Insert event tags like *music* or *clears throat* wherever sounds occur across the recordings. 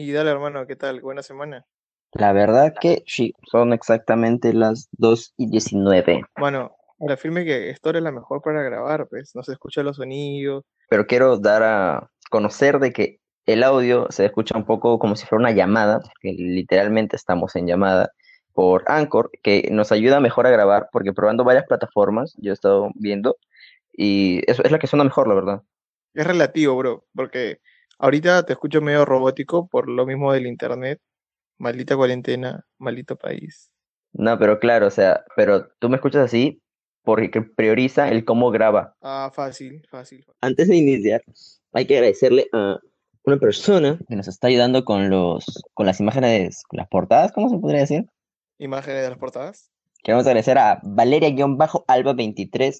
Y dale, hermano, ¿qué tal? Buena semana. La verdad que sí, son exactamente las 2 y 19. Bueno, la firme que esto es la mejor para grabar, pues, no se escucha los sonidos. Pero quiero dar a conocer de que el audio se escucha un poco como si fuera una llamada, porque literalmente estamos en llamada por Anchor, que nos ayuda mejor a grabar, porque probando varias plataformas, yo he estado viendo, y eso es la que suena mejor, la verdad. Es relativo, bro, porque ahorita te escucho medio robótico por lo mismo del internet. Maldita cuarentena, maldito país. No, pero claro, o sea, pero tú me escuchas así porque prioriza el cómo graba. Ah, fácil, fácil. Antes de iniciar, hay que agradecerle a una persona que nos está ayudando con los con las imágenes, con las portadas, ¿cómo se podría decir? Imágenes de las portadas. Queremos agradecer a Valeria-Alba23,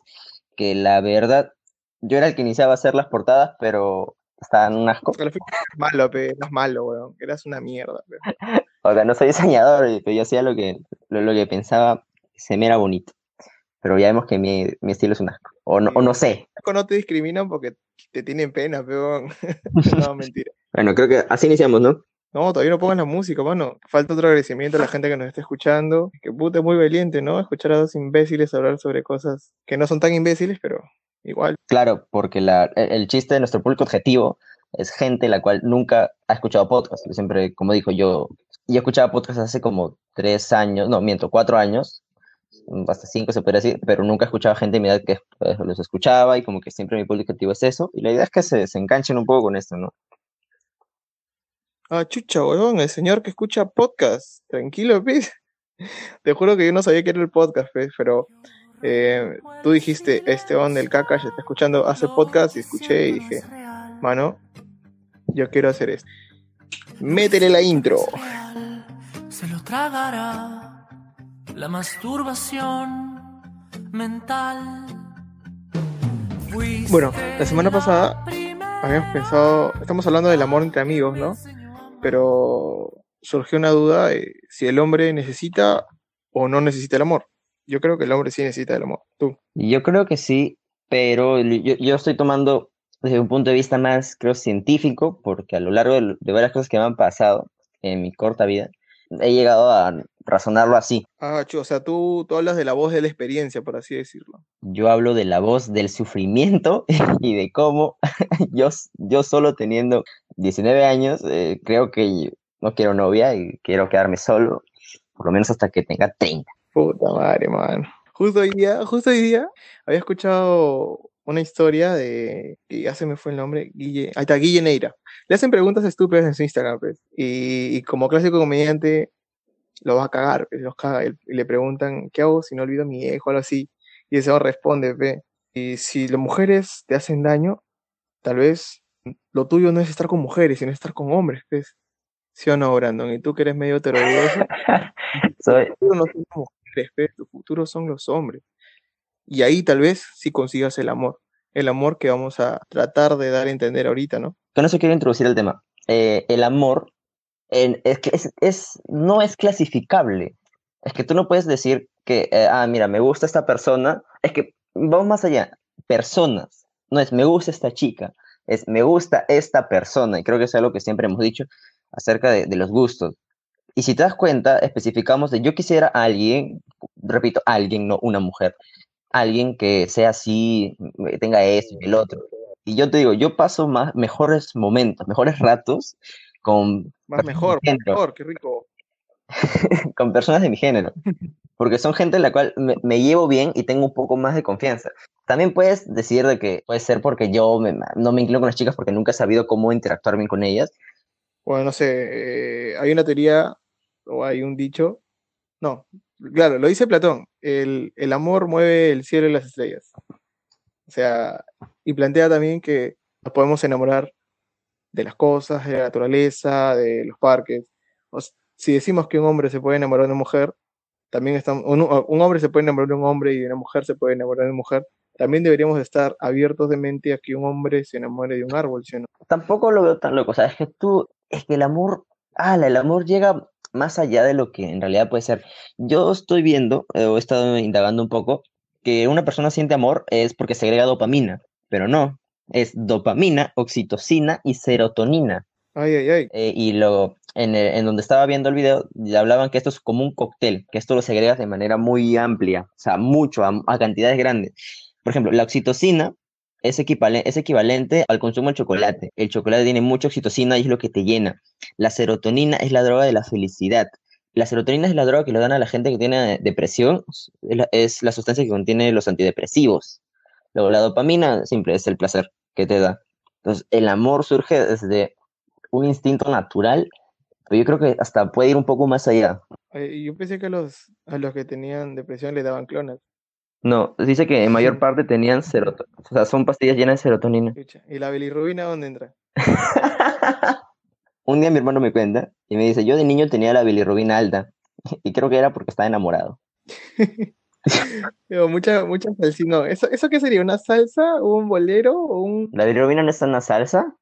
que la verdad, yo era el que iniciaba a hacer las portadas, pero estaban un asco. Malo, pe, no es malo, weón. Eras una mierda. Pe. O sea, no soy diseñador, *laughs* pero yo hacía lo que, lo, lo que pensaba, se me era bonito. Pero ya vemos que mi, mi estilo es un asco. O no, o no sé. No te discriminan porque te tienen pena, peón. *laughs* no, mentira. Bueno, creo que así iniciamos, ¿no? No, todavía no pongan la música, mano. Falta otro agradecimiento a la gente que nos está escuchando. Que puta, es muy valiente, ¿no? Escuchar a dos imbéciles hablar sobre cosas que no son tan imbéciles, pero igual. Claro, porque la, el chiste de nuestro público objetivo es gente la cual nunca ha escuchado podcast. Siempre, como dijo, yo, yo escuchaba podcast hace como tres años, no, miento, cuatro años, hasta cinco se puede decir, pero nunca escuchaba gente de mi edad que pues, los escuchaba y como que siempre mi público objetivo es eso. Y la idea es que se, se enganchen un poco con esto, ¿no? Ah, chucha, weón, el señor que escucha podcast. Tranquilo, *laughs* pez. Te juro que yo no sabía que era el podcast, pero eh, tú dijiste, este on del caca ya está escuchando, hace podcast y escuché y dije, mano, yo quiero hacer esto. Métele la intro. Se lo tragará la masturbación mental. Bueno, la semana pasada habíamos pensado, estamos hablando del amor entre amigos, ¿no? Pero surgió una duda de si el hombre necesita o no necesita el amor. Yo creo que el hombre sí necesita el amor. ¿Tú? Yo creo que sí, pero yo, yo estoy tomando desde un punto de vista más, creo, científico, porque a lo largo de, de varias cosas que me han pasado en mi corta vida, he llegado a razonarlo así. Ah, o sea, tú, tú hablas de la voz de la experiencia, por así decirlo. Yo hablo de la voz del sufrimiento *laughs* y de cómo *laughs* yo, yo solo teniendo 19 años, eh, creo que no quiero novia y quiero quedarme solo, por lo menos hasta que tenga 30. Puta madre, man. Justo hoy día, justo hoy día, había escuchado una historia de, y ya se me fue el nombre, Guille, ahí está, Guille Neira. Le hacen preguntas estúpidas en su Instagram, pues, y, y como clásico comediante, lo va a cagar, pues, los caga, y, le preguntan, ¿qué hago si no olvido a mi hijo o algo así? Y ese responde, ve, y si las mujeres te hacen daño, tal vez lo tuyo no es estar con mujeres, sino estar con hombres, pues. ¿Sí o no, Brandon? Y tú que eres medio *laughs* heterodoxo, Soy, no tu futuro son los hombres. Y ahí tal vez sí consigas el amor, el amor que vamos a tratar de dar a entender ahorita, ¿no? con eso quiero introducir el tema. Eh, el amor es es, es- no es clasificable. Es que tú no puedes decir que, eh, ah, mira, me gusta esta persona. Es que vamos más allá. Personas. No es me gusta esta chica. Es me gusta esta persona. Y creo que es algo que siempre hemos dicho acerca de los gustos. Y si te das cuenta, especificamos de yo quisiera a alguien, repito, alguien, no una mujer, alguien que sea así, eh, tenga esto y el otro. Y yo te digo, yo paso más, mejores momentos, mejores ratos con, Más mejor, mejor, qué rico. *laughs* con personas de mi género, porque son gente en la cual me, me llevo bien y tengo un poco más de confianza. También puedes decir de que puede ser porque yo me- no me inclino con las chicas porque nunca he sabido cómo interactuar bien con ellas. Bueno, no sé, eh, hay una teoría o hay un dicho, no, claro, lo dice Platón, el, el amor mueve el cielo y las estrellas. O sea, y plantea también que nos podemos enamorar de las cosas, de la naturaleza, de los parques. Si decimos que un hombre se puede enamorar de una mujer, también estamos, un, un hombre se puede enamorar de un hombre y una mujer se puede enamorar de una mujer. También deberíamos de estar abiertos de mente a que un hombre se enamore de un árbol, ¿sí no? Tampoco lo veo tan loco, o sea, es que tú, es que el amor, ah, el amor llega más allá de lo que en realidad puede ser. Yo estoy viendo, eh, o he estado indagando un poco, que una persona siente amor es porque segrega dopamina, pero no, es dopamina, oxitocina y serotonina. Ay, ay, ay. eh, y lo, en, el- en donde estaba viendo el video, hablaban que esto es como un cóctel, que esto lo segregas de manera muy amplia, o sea, mucho, a, a cantidades grandes. Por ejemplo, la oxitocina es equivalente, al consumo del chocolate. El chocolate tiene mucha oxitocina y es lo que te llena. La serotonina es la droga de la felicidad. La serotonina es la droga que le dan a la gente que tiene depresión, es la, sustancia que contiene los antidepresivos. Luego, la dopamina, simple, es el placer que te da. Entonces, el amor surge desde un instinto natural, pero yo creo que hasta puede ir un poco más allá. Ay, Yo pensé que a los, a los que tenían depresión les daban clonas. No, dice que en mayor parte tenían serotonina, o sea, son pastillas llenas de serotonina. ¿Y la bilirrubina dónde entra? *laughs* Un día mi hermano me cuenta y me dice, yo de niño tenía la bilirrubina alta *laughs* y creo que era porque estaba enamorado. *laughs* Digo, mucha, mucha salsa. No, ¿eso, ¿eso qué sería? ¿Una salsa? ¿O un bolero? ¿O un...? ¿La bilirrubina no está en la salsa?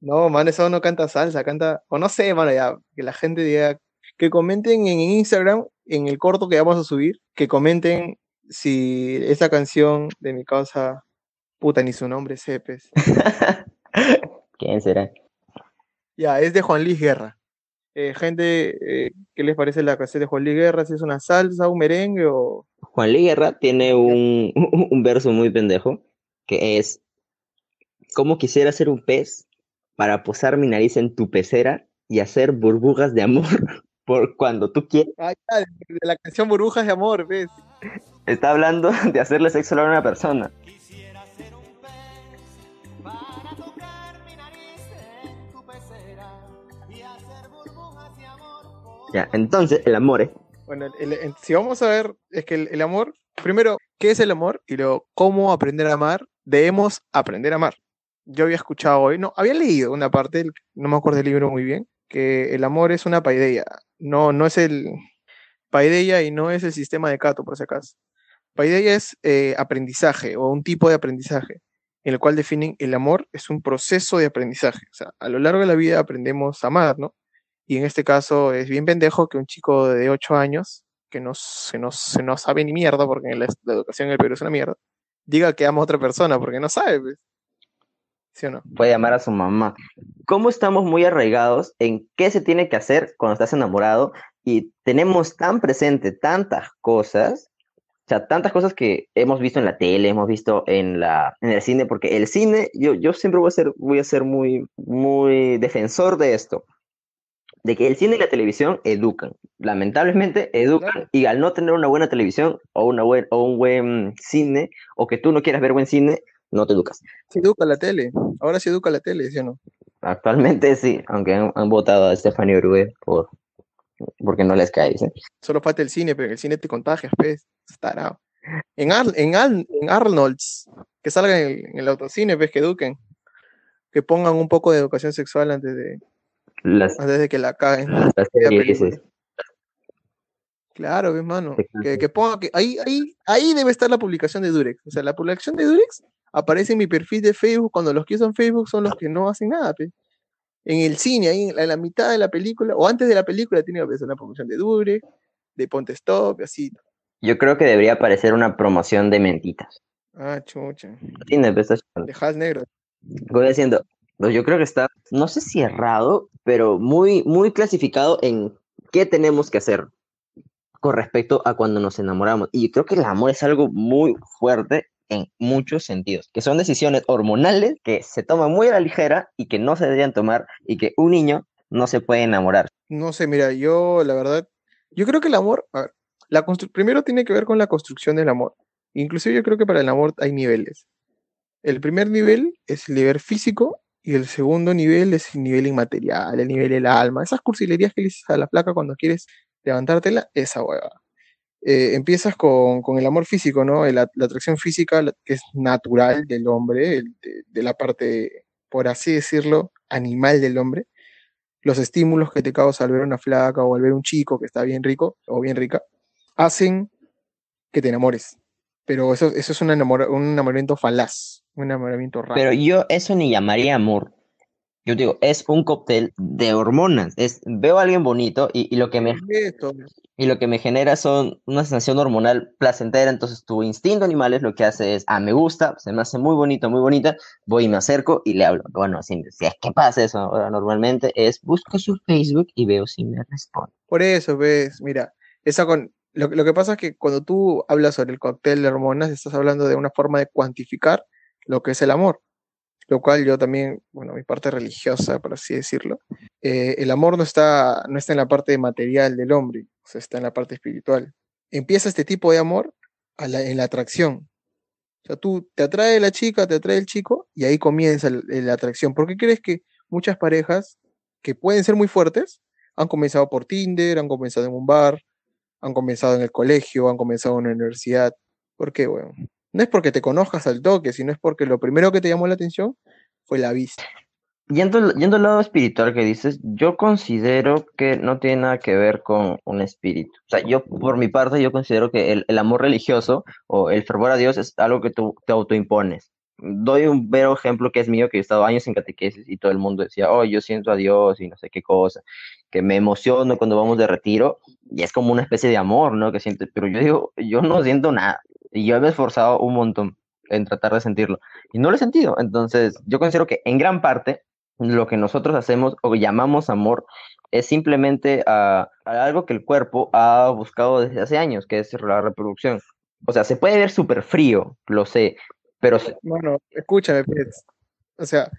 No, man, eso no canta salsa, canta... O no sé, mano, ya, que la gente diga... Que comenten en Instagram, en el corto que vamos a subir, que comenten si esa canción de mi causa... Puta, ni su nombre, sepes. *laughs* ¿Quién será? Ya, es de Juan Luis Guerra. Eh, gente, eh, ¿qué les parece la canción de Juan Luis Guerra? ¿Si es una salsa, un merengue o...? Juan Luis Guerra tiene un, *laughs* un verso muy pendejo que es, ¿cómo quisiera ser un pez para posar mi nariz en tu pecera y hacer burbujas de amor *laughs* por cuando tú quieres? Ah, ya, de, de la canción Burbujas de Amor, ¿ves? Está hablando *laughs* de hacerle sexo a una persona. Ya, entonces el amor es Bueno, el- si vamos a ver, es que el, amor, primero, ¿qué es el amor? Y luego, ¿cómo aprender a amar? Debemos aprender a amar. Yo había escuchado hoy, no, había leído una parte, no me acuerdo del libro muy bien, que el amor es una paideia. No, no es el paideia y no es el sistema de Cato, por si acaso. Paideia es eh, aprendizaje o un tipo de aprendizaje, en el cual definen el amor es un proceso de aprendizaje. O sea, a lo largo de la vida aprendemos a amar, ¿no? Y en este caso es bien pendejo que un chico de 8 años, que no, se no, se no sabe ni mierda, porque la, la educación en el Perú es una mierda, diga que ama a otra persona, porque no sabe, pues. ¿Sí o no? puede amar a su mamá. ¿Cómo estamos muy arraigados en qué se tiene que hacer cuando estás enamorado y tenemos tan presente tantas cosas, sea, tantas cosas que hemos visto en la tele, hemos visto en la en el cine, porque el cine, yo, yo siempre voy a ser, voy a ser muy, muy defensor de esto, de que el cine y la televisión educan, lamentablemente educan, Claro. y al no tener una buena televisión o, una buen, o un buen cine, o que tú no quieras ver buen cine, no te educas. Se educa la tele. Ahora se educa la tele, ¿sí o no? Actualmente sí, aunque han, han votado a Stephanie Orue por, porque no les cae, ¿sí? Solo falta el cine, pero el cine te contagias, pues. Estará. En, Ar- en, Ar- en Arnold's, que salgan en, en el autocine, pues, que eduquen. Que pongan un poco de educación sexual antes de, Las, antes de que la caguen. las series. Claro, ves, mano. Te Que, que ponga que ahí, ahí, ahí debe estar la publicación de Durex. O sea, la publicación de Durex aparece en mi perfil de Facebook cuando los que usan Facebook son los que no hacen nada, pe. En el cine, ahí en la, en la mitad de la película, o antes de la película, tiene que aparecer una promoción de Durex, de Ponte Stop, así. Yo creo que debería aparecer una promoción de mentitas. Ah, chucha. Cine, pues, De Hal Negro. Voy diciendo, pues, yo creo que está, no sé si errado, pero muy, muy clasificado en qué tenemos que hacer con respecto a cuando nos enamoramos. Y yo creo que el amor es algo muy fuerte en muchos sentidos, que son decisiones hormonales que se toman muy a la ligera y que no se deberían tomar y que un niño no se puede enamorar. No sé, mira, yo la verdad, yo creo que el amor, a ver, primero tiene que ver con la construcción del amor. Inclusive yo creo que para el amor hay niveles. El primer nivel es el nivel físico y el segundo nivel es el nivel inmaterial, el nivel del alma. Esas cursilerías que le dices a la placa cuando quieres levantártela, esa hueva. Eh, empiezas con, con el amor físico, ¿no? La, atracción física que es natural del hombre, de, la parte, por así decirlo, animal del hombre los estímulos que te causa al ver una flaca o al ver un chico que está bien rico o bien rica, hacen que te enamores. Pero eso, eso es un, un enamoramiento falaz, un enamoramiento raro. Pero yo eso ni llamaría amor. Yo digo, es un cóctel de hormonas. Es, veo a alguien bonito y, y lo que me y lo que me genera son una sensación hormonal placentera, entonces tu instinto animal es lo que hace es, ah, me gusta, se me hace muy bonito, muy bonita, voy y me acerco y le hablo. Bueno, así, si es que pasa eso ahora normalmente es, busco su Facebook y veo si me responde. Por eso, ves, mira, esa con, lo, lo que pasa es que cuando tú hablas sobre el cóctel de hormonas, estás hablando de una forma de cuantificar lo que es el amor, lo cual yo también, bueno, mi parte religiosa, por así decirlo, eh, el amor no está, no está en la parte material del hombre, o sea, está en la parte espiritual. Empieza este tipo de amor la- en la atracción. O sea, tú te atrae la chica, te atrae el chico, y ahí comienza el- la atracción. ¿Por qué crees que muchas parejas que pueden ser muy fuertes han comenzado por Tinder, han comenzado en un bar, han comenzado en el colegio, han comenzado en la universidad? ¿Por qué, weón? No es porque te conozcas al toque, sino es porque lo primero que te llamó la atención fue la vista. Yendo, yendo al lado espiritual que dices, yo considero que no tiene nada que ver con un espíritu. O sea, yo por mi parte, yo considero que el, el amor religioso o el fervor a Dios es algo que tú te autoimpones. Doy un vero ejemplo que es mío, que he estado años en catequesis y todo el mundo decía, oh, yo siento a Dios y no sé qué cosa, que me emociono cuando vamos de retiro y es como una especie de amor, ¿no? Que siento, pero yo digo, yo no siento nada y yo me he esforzado un montón en tratar de sentirlo y no lo he sentido. Entonces, yo considero que en gran parte lo que nosotros hacemos o llamamos amor es simplemente a algo que el cuerpo ha buscado desde hace años, que es la reproducción. O sea, se puede ver súper frío, lo sé, pero Bueno, escúchame, Pets. O sea,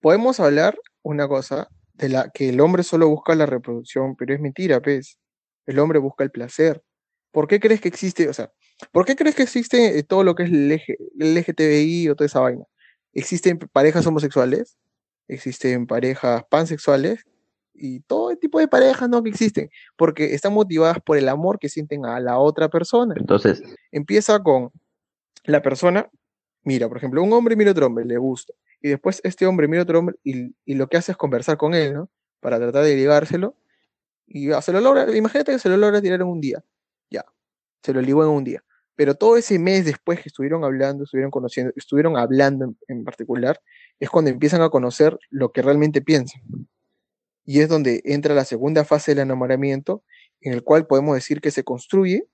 podemos hablar una cosa de la que el hombre solo busca la reproducción, pero es mentira, Pez. El hombre busca el placer. ¿Por qué crees que existe, o sea, ¿por qué crees que existe eh, todo lo que es el, LG el LGTBI o toda esa vaina? Existen parejas homosexuales, existen parejas pansexuales y todo tipo de parejas, ¿no? Que existen, porque están motivadas por el amor que sienten a la otra persona. entonces, Empieza con la persona, mira, por ejemplo, un hombre mira a otro hombre, le gusta, y después este hombre mira a otro hombre y, y lo que hace es conversar con él, ¿no? Para tratar de ligárselo, y ah, se lo logra, imagínate que se lo logra tirar en un día, ya, se lo ligó en un día, pero todo ese mes después que estuvieron hablando, estuvieron conociendo, estuvieron hablando en, particular, es cuando empiezan a conocer lo que realmente piensan. Y es donde entra la segunda fase del enamoramiento, en el cual podemos decir que se construye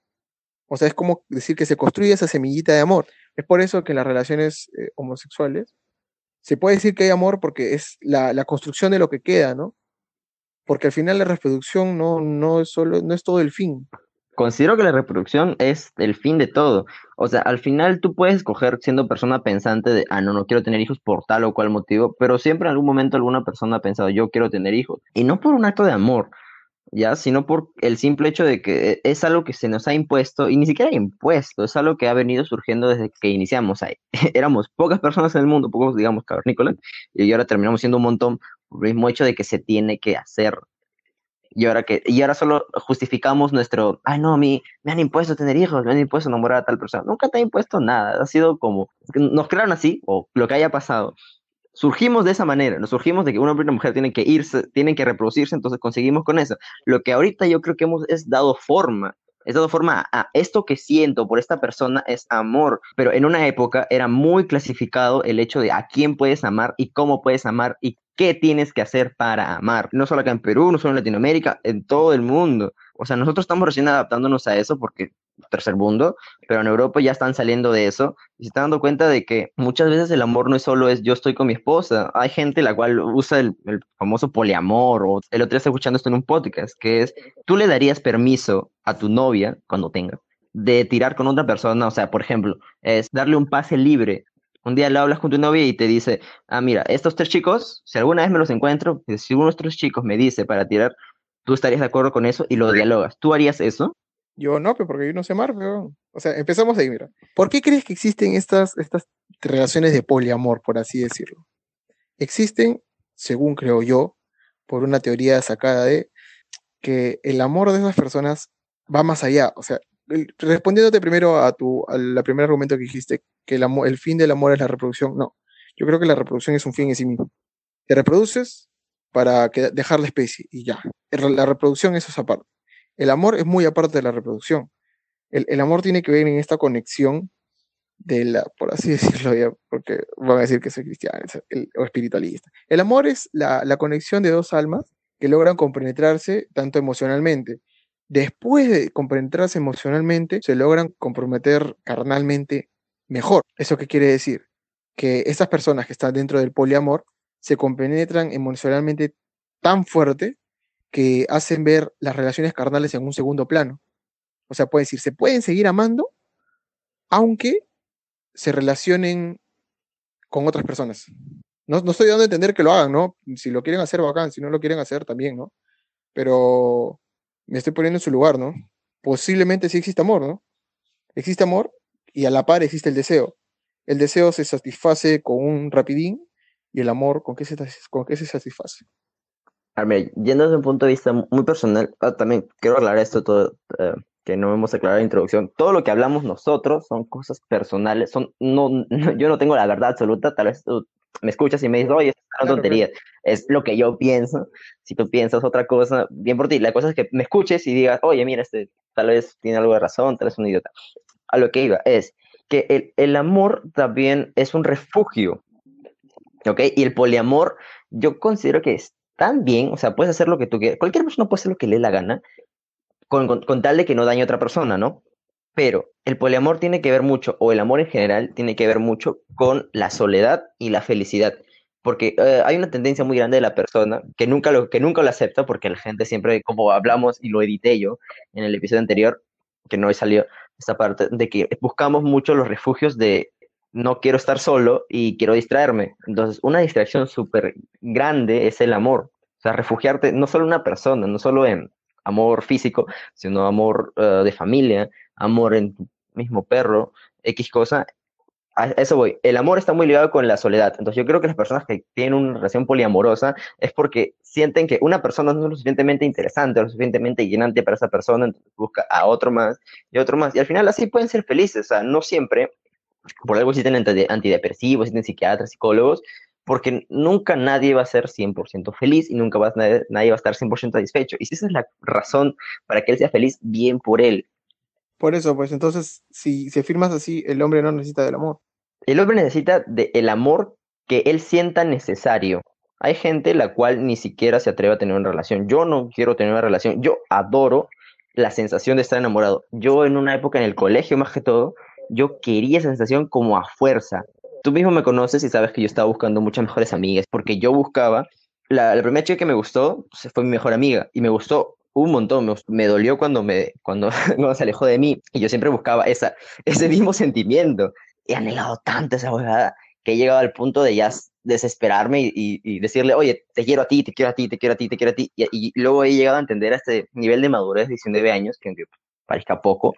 o sea, es como decir que se construye esa semillita de amor. Es por eso que en las relaciones eh, homosexuales se puede decir que hay amor porque es la, la construcción de lo que queda, ¿no? Porque al final la reproducción no, no, es solo, no es todo el fin. Considero que la reproducción es el fin de todo. O sea, al final tú puedes escoger siendo persona pensante de, ah, no, no quiero tener hijos por tal o cual motivo, pero siempre en algún momento alguna persona ha pensado, yo quiero tener hijos. Y no por un acto de amor, ya, sino por el simple hecho de que es algo que se nos ha impuesto, y ni siquiera impuesto, es algo que ha venido surgiendo desde que iniciamos. Ahí. *laughs* Éramos pocas personas en el mundo, pocos, digamos, cavernícolas, y ahora terminamos siendo un montón por el mismo hecho de que se tiene que hacer. Y ahora que, y ahora solo justificamos nuestro, ay no, a mí me han impuesto tener hijos, me han impuesto enamorar a tal persona. Nunca te ha impuesto nada, ha sido como, nos crearon así, o lo que haya pasado. Surgimos de esa manera, nos surgimos de que un hombre y una mujer tienen que irse, tienen que reproducirse, entonces conseguimos con eso. Lo que ahorita yo creo que hemos es dado forma, es dado forma a esto que siento por esta persona es amor, pero en una época era muy clasificado el hecho de a quién puedes amar y cómo puedes amar y qué tienes que hacer para amar. No solo acá en Perú, no solo en Latinoamérica, en todo el mundo. O sea, nosotros estamos recién adaptándonos a eso porque tercer mundo, pero en Europa ya están saliendo de eso y se están dando cuenta de que muchas veces el amor no es solo es yo estoy con mi esposa, hay gente la cual usa el, el famoso poliamor o el otro día estoy escuchando esto en un podcast, que es tú le darías permiso a tu novia cuando tenga de tirar con otra persona, o sea, por ejemplo, es darle un pase libre. Un día le hablas con tu novia y te dice, ah, mira, estos tres chicos, si alguna vez me los encuentro, si uno de estos chicos me dice para tirar, tú estarías de acuerdo con eso y lo dialogas. ¿Tú harías eso? Yo no, pero porque yo no sé amar. O sea, empezamos ahí, mira. ¿Por qué crees que existen estas, estas relaciones de poliamor, por así decirlo? Existen, según creo yo, por una teoría sacada de que el amor de esas personas va más allá. O sea, respondiéndote primero a tu al primer argumento que dijiste, que el, fin del amor es la reproducción, no. Yo creo que la reproducción es un fin en sí mismo. Te reproduces para dejar la especie y ya. La reproducción eso es aparte. El amor es muy aparte de la reproducción. El, amor tiene que ver en esta conexión de la, por así *laughs* decirlo porque van a decir que soy cristiano o espiritualista. El amor es la conexión de dos almas que logran compenetrarse tanto emocionalmente. después de compenetrarse emocionalmente, se logran comprometer carnalmente mejor. ¿Eso qué quiere decir? Que estas personas que están dentro del poliamor se compenetran emocionalmente tan fuerte que hacen ver las relaciones carnales en un segundo plano. O sea, puede decir, se pueden seguir amando, aunque se relacionen con otras personas. No, no estoy dando a entender que lo hagan, ¿no? Si lo quieren hacer, bacán. Si no lo quieren hacer, también, ¿no? Pero me estoy poniendo en su lugar, ¿no? Posiblemente sí existe amor, ¿no? Existe amor y a la par existe el deseo. El deseo se satisface con un rapidín y el amor, ¿con qué se, con qué se satisface? A ver, yendo desde un punto de vista muy personal, ah, también quiero aclarar esto todo, eh, que no hemos aclarado en la introducción. Todo lo que hablamos nosotros son cosas personales, son, no, no- yo no tengo la verdad absoluta, tal vez tú me escuchas y me dices, oye, es una tontería, es lo que yo pienso, si tú piensas otra cosa, bien por ti, la cosa es que me escuches y digas, oye, mira, este tal vez tiene algo de razón, tal vez es un idiota. A lo que iba es que el, el amor también es un refugio, ¿ok? Y el poliamor, yo considero que es tan bien, o sea, puedes hacer lo que tú quieras, cualquier persona puede hacer lo que le dé la gana, con, con, con tal de que no dañe a otra persona, ¿no? Pero el poliamor tiene que ver mucho, o el amor en general, tiene que ver mucho con la soledad y la felicidad. Porque eh, hay una tendencia muy grande de la persona que nunca, lo, que nunca lo acepta, porque la gente siempre, como hablamos y lo edité yo en el episodio anterior, que no salió esta parte, de que buscamos mucho los refugios de no quiero estar solo y quiero distraerme. Entonces, una distracción súper grande es el amor. O sea, refugiarte no solo en una persona, no solo en amor físico, sino amor eh, de familia, amor en tu mismo perro, X cosa. A eso voy. El amor está muy ligado con la soledad. Entonces yo creo que las personas que tienen una relación poliamorosa es porque sienten que una persona no es lo suficientemente interesante, lo suficientemente llenante para esa persona, entonces busca a otro más y otro más. Y al final así pueden ser felices. O sea, no siempre, por algo existen anti- antidepresivos, existen psiquiatras, psicólogos, porque nunca nadie va a ser 100% feliz y nunca va a, nadie, nadie va a estar 100% satisfecho. Y si esa es la razón para que él sea feliz, bien por él. Por eso, pues entonces, si, si afirmas así, el hombre no necesita del amor. El hombre necesita del amor que él sienta necesario. Hay gente la cual ni siquiera se atreve a tener una relación. Yo no quiero tener una relación. Yo adoro la sensación de estar enamorado. Yo en una época en el colegio más que todo, yo quería esa sensación como a fuerza. Tú mismo me conoces y sabes que yo estaba buscando muchas mejores amigas porque yo buscaba, la, la primera chica que me gustó fue mi mejor amiga y me gustó un montón, me, me dolió cuando, me, cuando, *laughs* cuando se alejó de mí y yo siempre buscaba esa, ese mismo sentimiento. He anhelado tanto esa huevada que he llegado al punto de ya desesperarme y, y, y, decirle, oye, te quiero a ti, te quiero a ti, te quiero a ti, te quiero a ti. Y, y luego he llegado a entender a este nivel de madurez de 19 años, que parezca poco,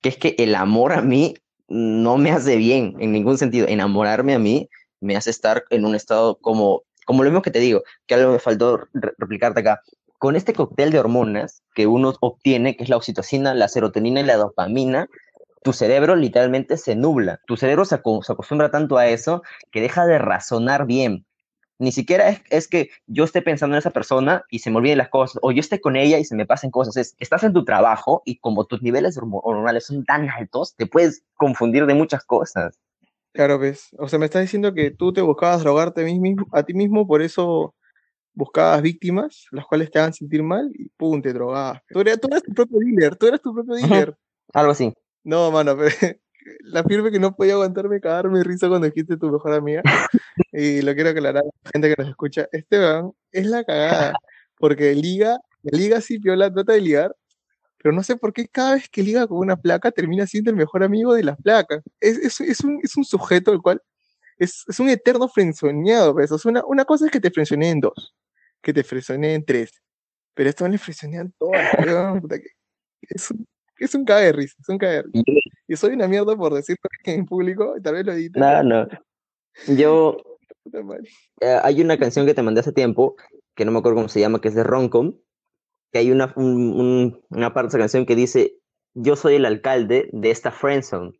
que es que el amor a mí no me hace bien en ningún sentido. Enamorarme a mí me hace estar en un estado como, como lo mismo que te digo, que algo me faltó re replicarte acá. Con este cóctel de hormonas que uno obtiene, que es la oxitocina, la serotonina y la dopamina, tu cerebro literalmente se nubla. Tu cerebro se, ac se, acostumbra tanto a eso que deja de razonar bien. Ni siquiera es, es, que yo esté pensando en esa persona y se me olviden las cosas, o yo esté con ella y se me pasen cosas. Es, estás en tu trabajo y como tus niveles hormonales son tan altos, te puedes confundir de muchas cosas. Claro, ves. O sea, me estás diciendo que tú te buscabas drogarte a, ti mismo, por eso buscabas víctimas, las cuales te hagan sentir mal y pum, te drogabas. Tú eras, tú eras tu propio dealer, tú eras tu propio dealer. Uh -huh. Algo así. No, mano, pero *laughs* la firme que no podía aguantarme cagarme risa cuando dijiste tu mejor amiga. *laughs* y lo quiero aclarar a la gente que nos escucha. Esteban es la cagada. *laughs* Porque liga, liga sí, Piola trata de ligar. Pero no sé por qué cada vez que liga con una placa termina siendo el mejor amigo de las placas. Es, es, es, un, es un sujeto el cual es, es un eterno frenzoneado. Pues. O sea, una, una cosa es que te frenzoneen dos, que te frenzoneen tres. Pero esto le frenzonean todas. es un es un cague risa, es un cague risa. Y soy una mierda por decirlo en público, y tal vez lo edite. No, no. Yo. Eh, hay una canción que te mandé hace tiempo, que no me acuerdo cómo se llama, que es de Roncom, que hay una, un, un, una parte de esa canción que dice: Yo soy el alcalde de esta friendzone.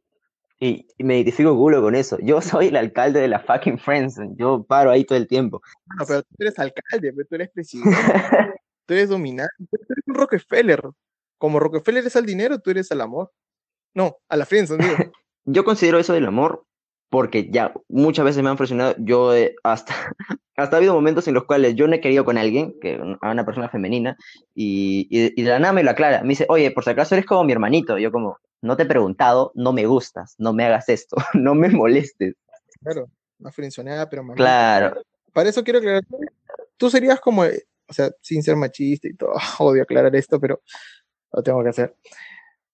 Y, y, me identifico culo con eso. Yo soy el alcalde de la fucking friendzone. Yo paro ahí todo el tiempo. No, pero tú eres alcalde, pero tú eres presidente. *laughs* tú eres dominante. Tú eres un Rockefeller como Rockefeller es al dinero, tú eres al amor. No, a la friendzone, digo. *laughs* Yo considero eso del amor porque ya muchas veces me han frustrado, yo eh, hasta, *laughs* hasta ha habido momentos en los cuales yo no he querido con alguien, que a una persona femenina, y, y, y de la nada me lo aclara, me dice, oye, por si acaso eres como mi hermanito, yo como, no te he preguntado, no me gustas, no me hagas esto, *laughs* no me molestes. Claro, una frenzoneada, pero mamita. Claro, Para eso quiero aclarar, tú serías como, eh, o sea, sin ser machista y todo, odio aclarar esto, pero lo tengo que hacer.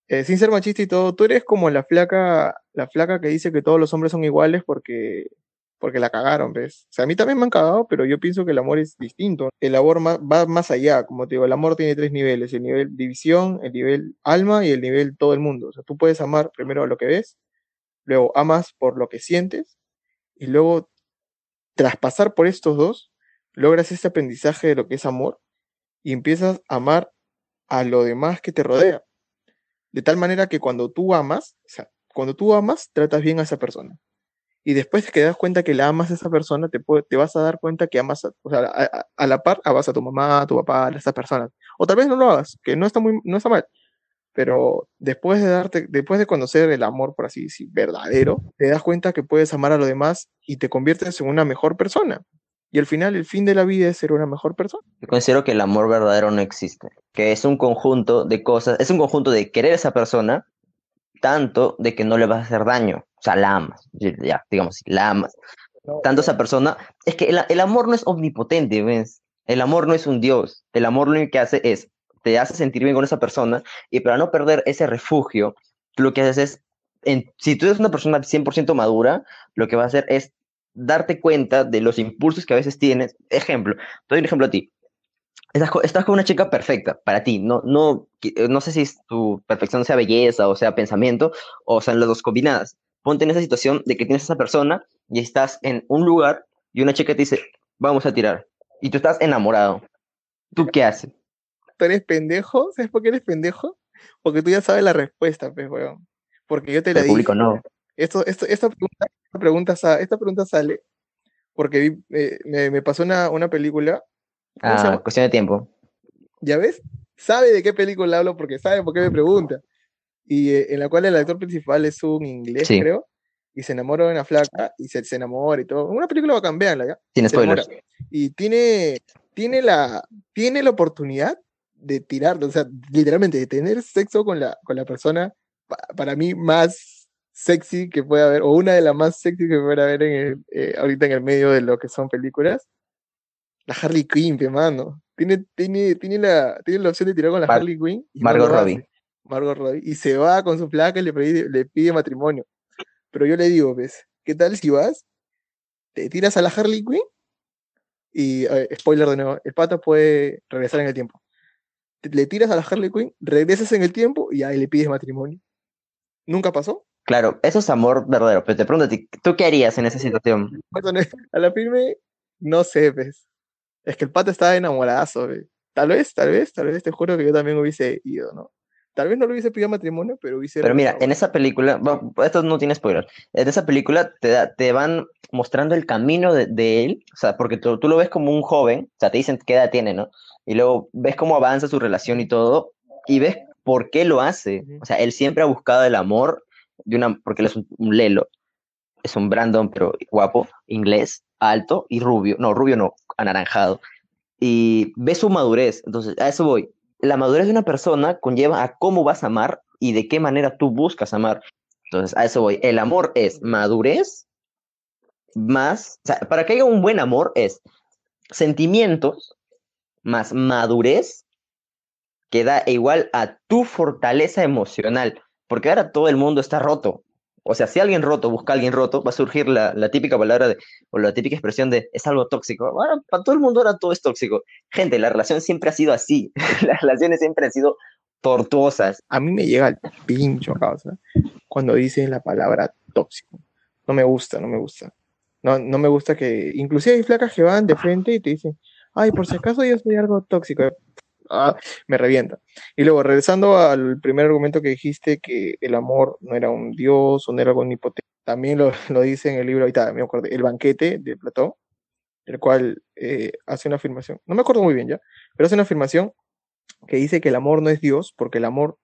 Eh, sin ser machista y todo, tú eres como la flaca, la flaca que dice que todos los hombres son iguales porque, porque la cagaron, ¿ves? O sea, a mí también me han cagado, pero yo pienso que el amor es distinto. El amor va más allá, como te digo, el amor tiene tres niveles, el nivel división, el nivel alma y el nivel todo el mundo. O sea, tú puedes amar primero lo que ves, luego amas por lo que sientes y luego tras pasar por estos dos, logras este aprendizaje de lo que es amor y empiezas a amar a lo demás que te rodea. De tal manera que cuando tú amas, o sea, cuando tú amas, tratas bien a esa persona. Y después que das cuenta que la amas a esa persona, te, te vas a dar cuenta que amas, a, o sea, a- a la par, amas a tu mamá, a tu papá, a esas personas. O tal vez no lo hagas, que no está, muy, no está mal. Pero después de darte, después de conocer el amor, por así decir, verdadero, te das cuenta que puedes amar a los demás y te conviertes en una mejor persona. Y al final, el fin de la vida es ser una mejor persona. yo considero que el amor verdadero no existe, que es un conjunto de cosas, es un conjunto de querer a esa persona, tanto de que no le vas a hacer daño, o sea, la amas, ya, digamos, la amas, tanto esa persona, es que el, el amor no es omnipotente, ¿ves? El amor no es un Dios, el amor lo único que hace es, te hace sentir bien con esa persona y para no perder ese refugio, tú lo que haces es, en- si tú eres una persona 100% madura, lo que vas a hacer es darte cuenta de los impulsos que a veces tienes. Ejemplo, te doy un ejemplo a ti. Estás, co- estás con una chica perfecta para ti, no, no, qui- no sé si tu perfección sea belleza o sea pensamiento o sean las dos combinadas. Ponte en esa situación de que tienes a esa persona y estás en un lugar y una chica te dice, vamos a tirar. Y tú estás enamorado. ¿Tú qué haces? ¿Tú eres pendejo? ¿Sabes por qué eres pendejo? Porque tú ya sabes la respuesta, pues, weón. Porque yo te la El público dije. no. Esto, esto, esta, pregunta, esta, pregunta, esta pregunta sale porque vi- eh, me, me pasó una, una película. ¿Cómo se Ah, cuestión de tiempo. ¿Ya ves? Sabe de qué película hablo porque sabe por qué me pregunta. Y eh, en la cual el actor principal es un inglés, Sí. creo, y se enamora de una flaca y se, se enamora y todo. Una película bacán, véanla, ¿ya? Sin spoilers. Y tiene, tiene, la, tiene la oportunidad de tirar, o sea, literalmente de tener sexo con la, con la persona, pa- para mí, más sexy que puede haber, o una de las más sexy que puede haber en el, eh, ahorita en el medio de lo que son películas. La Harley Quinn, pe, mano. Tiene, tiene, tiene, la, tiene la opción de tirar con la Mar- Harley Quinn. y no Margot lo Robbie. Margot Robbie. Y se va con su placa y le pide, le pide matrimonio. Pero yo le digo, pues, ¿qué tal si vas? Te tiras a la Harley Quinn y, eh, spoiler de nuevo, el pata puede regresar en el tiempo. Te- Le tiras a la Harley Quinn, regresas en el tiempo y ahí le pides matrimonio. ¿Nunca pasó? Claro, eso es amor verdadero. Pero te pregunto a ti, ¿tú qué harías en esa situación? Bueno, A la firme, no sé, pues. Es que el pata estaba enamoradazo, pues. Tal vez, tal vez, tal vez, te juro que yo también hubiese ido, ¿no? Tal vez no le hubiese pedido matrimonio, pero hubiese... Pero mira, en esa película, bueno, esto no tiene spoiler, en esa película te, da- te van mostrando el camino de, de él, o sea, porque tú, tú lo ves como un joven, o sea, te dicen qué edad tiene, ¿no? Y luego ves cómo avanza su relación y todo, y ves por qué lo hace. O sea, él siempre ha buscado el amor una, porque él es un, un lelo, es un Brandon, pero guapo, inglés, alto y rubio, no, rubio no, anaranjado. Y ves su madurez, entonces, a eso voy. La madurez de una persona conlleva a cómo vas a amar y de qué manera tú buscas amar. Entonces, a eso voy. El amor es madurez más, o sea, para que haya un buen amor es sentimientos más madurez que da igual a tu fortaleza emocional, porque ahora todo el mundo está roto. O sea, si alguien roto busca a alguien roto, va a surgir la, la típica palabra de, o la típica expresión de es algo tóxico. Ahora, para todo el mundo ahora todo es tóxico. Gente, la relación siempre ha sido así. *laughs* Las relaciones siempre han sido tortuosas. A mí me llega el pincho, causa, cuando dicen la palabra tóxico. No me gusta, no me gusta. No, no me gusta que... Inclusive hay flacas que van de frente y te dicen, ay, por si acaso yo soy algo tóxico. Ah, me revienta. Y luego, regresando al primer argumento que dijiste, que el amor no era un dios o no era algo omnipotente, también lo, *laughs* lo dice en el libro, ahorita me acuerdo, El banquete de Platón, el cual eh, hace una afirmación, no me acuerdo muy bien ya, pero hace una afirmación que dice que el amor no es Dios, porque el amor,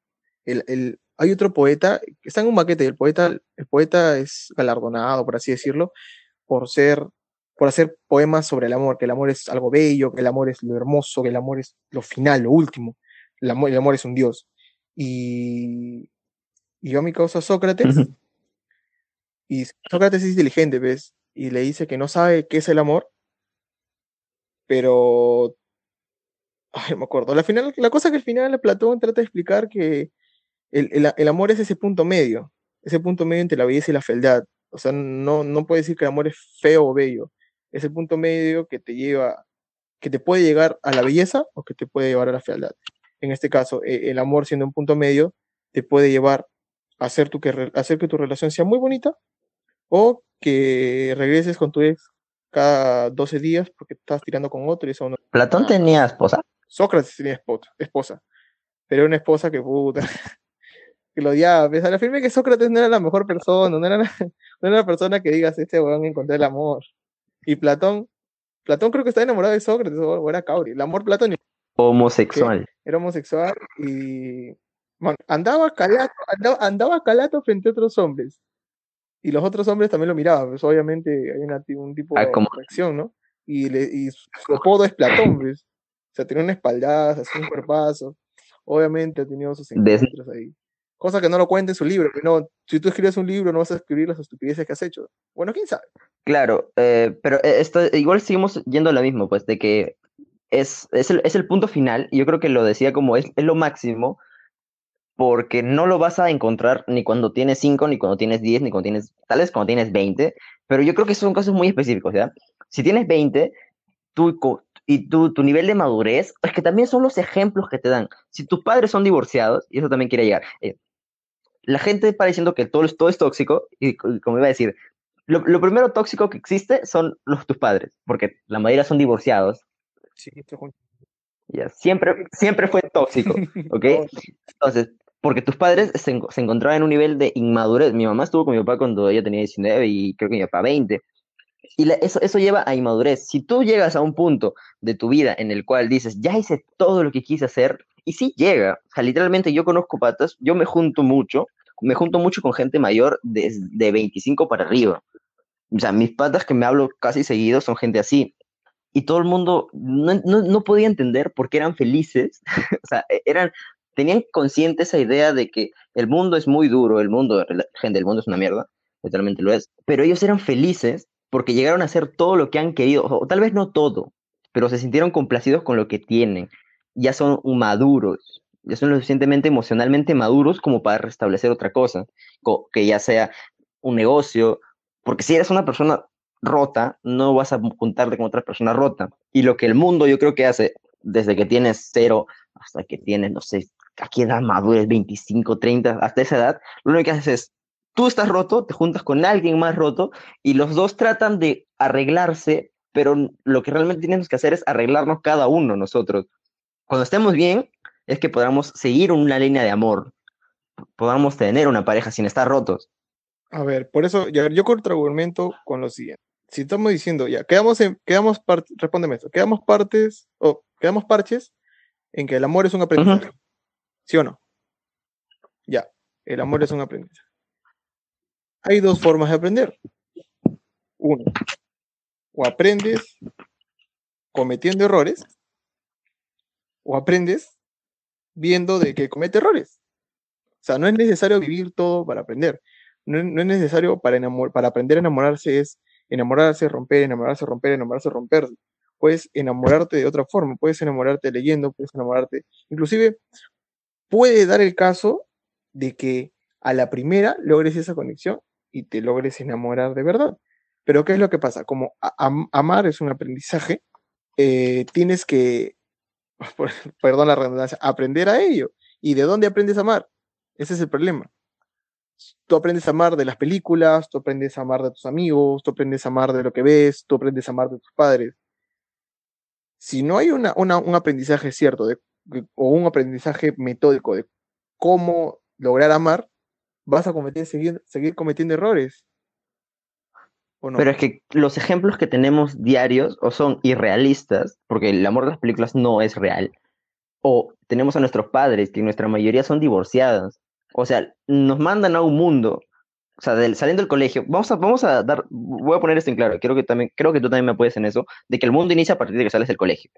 el, el hay otro poeta, está en un maquete, el poeta, el poeta es galardonado, por así decirlo, por ser, por hacer poemas sobre el amor, que el amor es algo bello, que el amor es lo hermoso, que el amor es lo final, lo último. El amor, el amor es un dios. Y, y yo a mi causa Sócrates, y Sócrates es inteligente, ¿ves? Y le dice que no sabe qué es el amor, pero... Ay, me acuerdo. La, final, la cosa que al final Platón trata de explicar que el, el- el amor es ese punto medio, ese punto medio entre la belleza y la fealdad. O sea, no, no puede decir que el amor es feo o bello. Es el punto medio que te lleva, que te puede llegar a la belleza o que te puede llevar a la fealdad. En este caso, e- el amor siendo un punto medio, te puede llevar a hacer, tu que, hacer que tu relación sea muy bonita o que regreses con tu ex cada 12 días porque estás tirando con otro y eso no... Platón tenía esposa. Sócrates tenía esposa, esposa pero era una esposa que puta, *laughs* que lo odiaba. Pues, a la firme que Sócrates no era la mejor persona, no era, la- *laughs* no era la persona que digas, este weón encontré el amor. Y Platón, Platón creo que está enamorado de Sócrates, o, era Cauri. El amor platónico, Homosexual. era homosexual y bueno, andaba calato, andaba, andaba calato frente a otros hombres. Y los otros hombres también lo miraban, pues obviamente hay una, un tipo Ah, de reacción, ¿no? Y, le, y su su apodo es Platón, pues. O sea, tenía una espaldaza, así un cuerpazo. Obviamente ha tenido sus Des- encuentros ahí. Cosa que no lo cuenta en su libro. No, si tú escribes un libro, no vas a escribir las estupideces que has hecho. Bueno, quién sabe. Claro, eh, pero eh, esto, igual seguimos yendo a lo mismo, pues, de que es, es, el, es el punto final, y yo creo que lo decía como es, es lo máximo, porque no lo vas a encontrar ni cuando tienes 5, ni cuando tienes 10, ni cuando tienes, tal vez cuando tienes 20, pero yo creo que son casos muy específicos, ¿ya? Si tienes 20, tú, y tu, tu nivel de madurez, es que también son los ejemplos que te dan. Si tus padres son divorciados, y eso también quiere llegar, eh, la gente para diciendo que todo, es- todo es tóxico, y co- como iba a decir, lo, lo primero tóxico que existe son los, tus padres, porque la mayoría son divorciados. Sí, estoy Ya, siempre, siempre fue tóxico, *laughs* ¿ok? Entonces, porque tus padres se, se encontraban en un nivel de inmadurez. Mi mamá estuvo con mi papá cuando ella tenía 19 y creo que mi papá 20. Y la- eso, eso lleva a inmadurez. Si tú llegas a un punto de tu vida en el cual dices, ya hice todo lo que quise hacer, y sí llega, o sea, literalmente yo conozco patas, yo me junto mucho, me junto mucho con gente mayor de, de 25 para arriba. O sea, mis patas que me hablo casi seguido son gente así. Y todo el mundo no, no, no podía entender por qué eran felices. *laughs* o sea, e- eran, tenían consciente esa idea de que el mundo es muy duro, el mundo, gente, el mundo es una mierda, literalmente lo es. Pero ellos eran felices porque llegaron a hacer todo lo que han querido, o tal vez no todo, pero se sintieron complacidos con lo que tienen. Ya son maduros, ya son lo suficientemente emocionalmente maduros como para restablecer otra cosa, co- que ya sea un negocio, porque si eres una persona rota, no vas a juntarte con otra persona rota. Y lo que el mundo yo creo que hace, desde que tienes cero hasta que tienes, no sé, a qué edad madures, 25, 30, hasta esa edad, lo único que haces es, tú estás roto, te juntas con alguien más roto y los dos tratan de arreglarse, pero lo que realmente tenemos que hacer es arreglarnos cada uno nosotros. Cuando estemos bien, es que podamos seguir una línea de amor, podamos tener una pareja sin estar rotos. A ver, por eso ya, yo contraargumento con lo siguiente. Si estamos diciendo, ya, quedamos en, quedamos par- respóndeme esto, quedamos partes, o quedamos parches en que el amor es un aprendizaje. ¿Sí o no? Ya, el amor es un aprendizaje. Hay dos formas de aprender. Uno, o aprendes cometiendo errores, o aprendes viendo de que comete errores. O sea, no es necesario vivir todo para aprender. No, es- necesario para, para aprender a enamorarse es enamorarse, romper, enamorarse, romper, enamorarse, romper. Puedes enamorarte de otra forma, puedes enamorarte leyendo, puedes enamorarte. Inclusive puede dar el caso de que a la primera logres esa conexión y te logres enamorar de verdad. Pero ¿qué es lo que pasa? Como amar es un aprendizaje, eh, tienes que, *laughs* perdón la redundancia, aprender a ello. ¿Y de dónde aprendes a amar? Ese es el problema. Tú aprendes a amar de las películas, tú aprendes a amar de tus amigos, tú aprendes a amar de lo que ves, tú aprendes a amar de tus padres. Si no hay una, un aprendizaje cierto o un aprendizaje metódico de cómo lograr amar, vas a cometer, seguir, seguir cometiendo errores. Pero es que los ejemplos que tenemos diarios o son irrealistas, porque el amor de las películas no es real, o tenemos a nuestros padres, que en nuestra mayoría son divorciados. O sea, nos mandan a un mundo, o sea, del- saliendo del colegio, vamos a, vamos a dar, voy a poner esto en claro, creo que, también, creo que tú también me apoyas en eso, de que el mundo inicia a partir de que sales del colegio.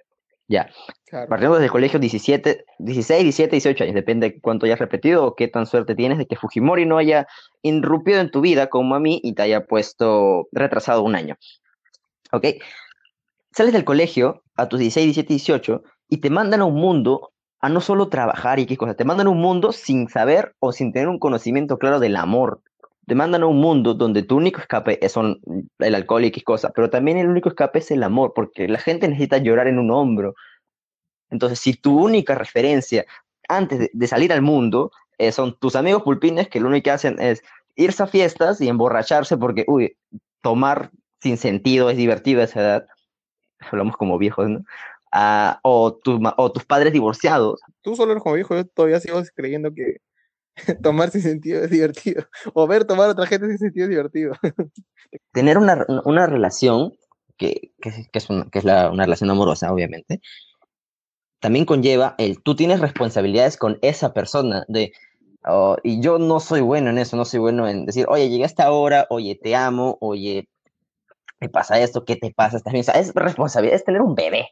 Ya, Claro. partiendo desde el colegio 17, 16, 17, 18 años, depende de cuánto hayas repetido o qué tan suerte tienes de que Fujimori no haya irrumpido en tu vida como a mí y te haya puesto retrasado un año. ¿Ok? Sales del colegio a tus 16, 17, 18 y te mandan a un mundo a no solo trabajar y qué cosa, te mandan a un mundo sin saber o sin tener un conocimiento claro del amor. Te mandan a un mundo donde tu único escape es son el alcohol y X cosa, pero también el único escape es el amor, porque la gente necesita llorar en un hombro. Entonces, si tu única referencia antes de, salir al mundo eh, son tus amigos pulpines que lo único que hacen es irse a fiestas y emborracharse porque, uy, tomar sin sentido es divertido a esa edad. Hablamos como viejos, ¿no? Ah, o, o tus padres divorciados. Tú solo eres como viejo, yo todavía sigo creyendo que *laughs* tomar sin sentido es divertido. O ver tomar a otra gente sin sentido es divertido. *laughs* Tener una, una relación, que, que, es- una, la- una relación amorosa, obviamente, también conlleva el tú tienes responsabilidades con esa persona de oh, y yo no soy bueno en eso, no soy bueno en decir, oye, llegué a esta hora, oye, te amo, oye, me pasa esto, ¿qué te pasa? ¿Estás bien? O es responsabilidad, es tener. Un bebé,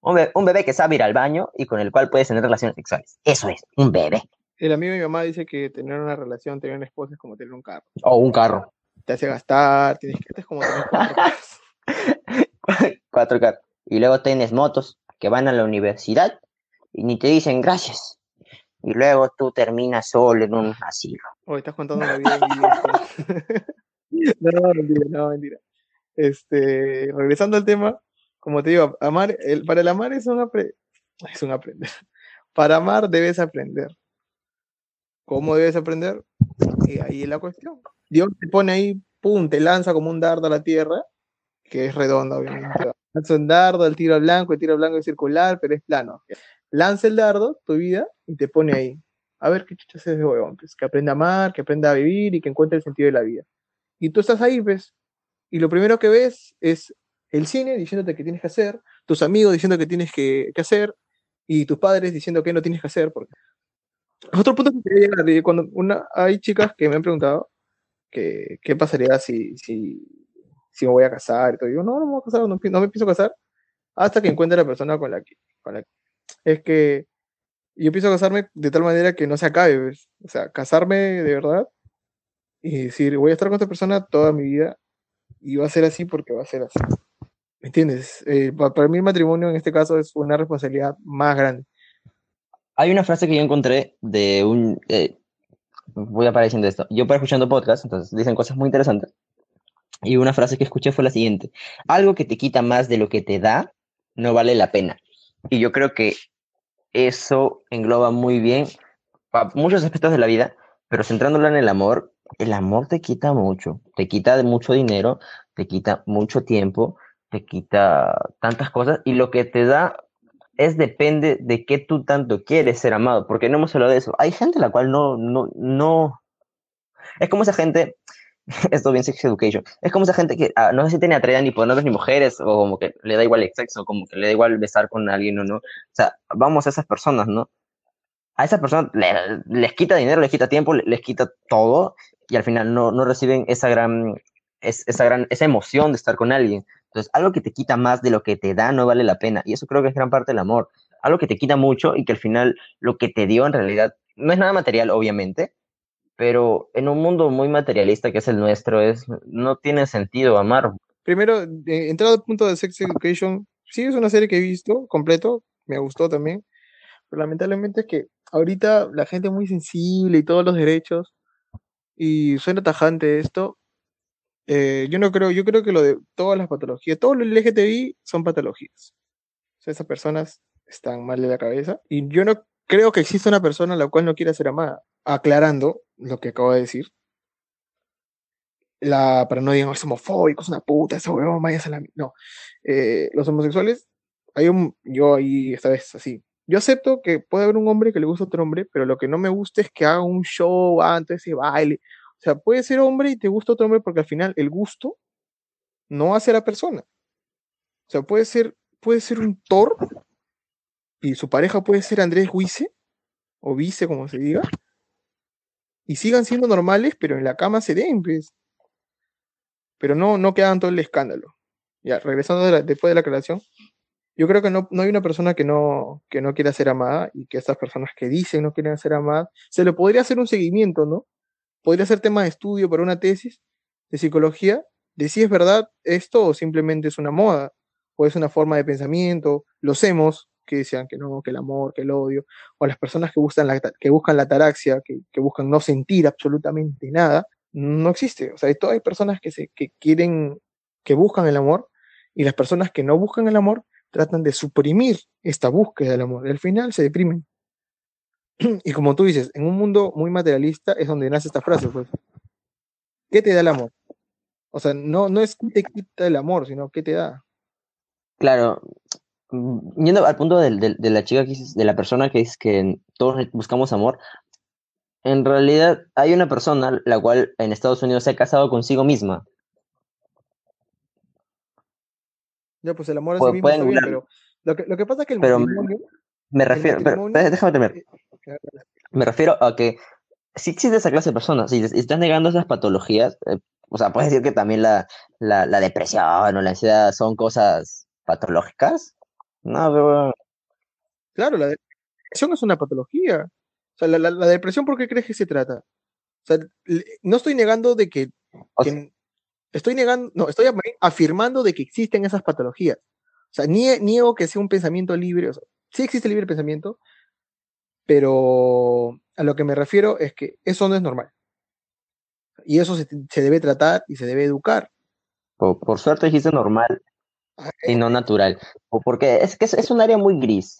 un bebé que sabe ir al baño y con el cual puedes tener relaciones sexuales. Eso es, un bebé. El amigo de mi mamá dice que tener una relación, tener una esposa es como tener un carro. O un carro. Te hace gastar, tienes que... Es como tener cuatro *laughs* carros. *laughs* Cuatro carros. Y luego tienes motos que van a la universidad y ni te dicen gracias. Y luego tú terminas solo en un asilo. O estás contando la vida viejo. *laughs* no, mentira, no, mentira. Este, regresando al tema, como te digo, amar, el, para el amar es un, apre- es un aprender. Para amar debes aprender. ¿Cómo debes aprender? Y ahí es la cuestión. Dios te pone ahí, pum, te lanza como un dardo a la tierra, que es redonda, obviamente. Lanza un dardo, el tiro blanco, el tiro blanco es circular, pero es plano. Lanza el dardo, tu vida, y te pone ahí. A ver qué chucha es ese huevón, pues, que aprenda a amar, que aprenda a vivir y que encuentre el sentido de la vida. Y tú estás ahí, pues, y lo primero que ves es el cine diciéndote que tienes que hacer, tus amigos diciendo que tienes que, que hacer, y tus padres diciendo que no tienes que hacer. Porque... Otro punto que quería llegar, cuando una, hay chicas que me han preguntado que, qué pasaría si, si, si me voy a casar y todo. Yo, no, no me voy a casar, no, no me pienso casar hasta que encuentre la persona con la que, con la que- Es que yo pienso casarme de tal manera que no se acabe, ¿ves? O sea, casarme de verdad y decir, voy a estar con esta persona toda mi vida y va a ser así porque va a ser así. ¿Me entiendes? Eh, pa- para mí el matrimonio en este caso es una responsabilidad más grande. Hay una frase que yo encontré de un... eh, voy a parar diciendo esto. Yo para escuchando podcast, entonces dicen cosas muy interesantes. Y una frase que escuché fue la siguiente. Algo que te quita más de lo que te da, no vale la pena. Y yo creo que eso engloba muy bien a muchos aspectos de la vida, pero centrándolo en el amor, el amor te quita mucho. Te quita mucho dinero, te quita mucho tiempo, te quita tantas cosas. Y lo que te da es depende de qué tú tanto quieres ser amado, porque no hemos hablado de eso. Hay gente la cual no, no, no. Es como esa gente, *laughs* esto bien sex education, es como esa gente que ah, no si tiene atraída ni por hombres ni mujeres, o como que le da igual el sexo, como que le da igual besar con alguien o no. O sea, vamos a esas personas, ¿no? A esas personas le- les quita dinero, les quita tiempo, le- les quita todo, y al final no, no reciben esa gran, es- esa gran, esa emoción de estar con alguien. Entonces, algo que te quita más de lo que te da no vale la pena. Y eso creo que es gran parte del amor. Algo que te quita mucho y que al final lo que te dio en realidad no es nada material, obviamente, pero en un mundo muy materialista que es el nuestro, es, no tiene sentido amar. Primero, eh, entrado al punto de Sex Education, sí es una serie que he visto completo, me gustó también, pero lamentablemente es que ahorita la gente es muy sensible y todos los derechos, y suena tajante esto. Eh, yo no creo, yo creo que lo de todas las patologías, todo lo LGTBI son patologías. O sea, esas personas están mal de la cabeza, y yo no creo que exista una persona a la cual no quiera ser amada. Aclarando lo que acabo de decir, la, para no digan, es homofóbico, es una puta, ese huevón, vayas a la... mi-". No, eh, los homosexuales, hay un, yo ahí esta vez así, yo acepto que puede haber un hombre que le gusta a otro hombre, pero lo que no me gusta es que haga un show antes, ese baile, o sea, puede ser hombre y te gusta otro hombre porque al final el gusto no hace a la persona. O sea, puede ser, puede ser un Thor y su pareja puede ser Andrés Guise, o Vice, como se diga, y sigan siendo normales, pero en la cama se den, pues. Pero no, no quedan todo el escándalo. Ya, regresando después de la aclaración, yo creo que no, no hay una persona que no, que no quiera ser amada y que estas personas que dicen no quieren ser amadas, se le podría hacer un seguimiento, ¿no? Podría ser tema de estudio para una tesis de psicología, de si es verdad esto o simplemente es una moda, o es una forma de pensamiento, los hemos, que decían que no, que el amor, que el odio, o las personas que buscan la, que buscan que, que buscan no sentir absolutamente nada, no existe. O sea, hay, hay personas que, se, que quieren, que buscan el amor, y las personas que no buscan el amor tratan de suprimir esta búsqueda del amor. Al final se deprimen. *clears throat* Y como tú dices, en un mundo muy materialista es donde nace esta frase, pues. ¿Qué te da el amor? O sea, no, no es qué te quita el amor, sino qué te da. Claro, yendo al punto del- de, la chica que dices, de la persona que dice que todos buscamos amor, en realidad hay una persona la cual en Estados Unidos se ha casado consigo misma. Ya, pues el amor Pu- sí mismo bien, pero lo que, lo que pasa es que el Pero- matrimonio... Me el refiero, pero, eh, déjame terminar. Me refiero a que si existe esa clase de personas, si estás negando esas patologías, eh, o sea, puedes decir que también la, la, la depresión o la ansiedad son cosas patológicas. No, pero Claro, la depresión es una patología. O sea, la, la- la depresión, ¿por qué crees que se trata? O sea, no estoy negando de que, o sea, estoy negando, no, estoy af- afirmando de que existen esas patologías. O sea, nie- niego que sea un pensamiento libre, o sea, sí existe libre pensamiento, pero a lo que me refiero es que eso no es normal. Y eso se, se debe tratar y se debe educar. por, por suerte dijiste normal Ah, y no natural. O porque es que es, es un área muy gris.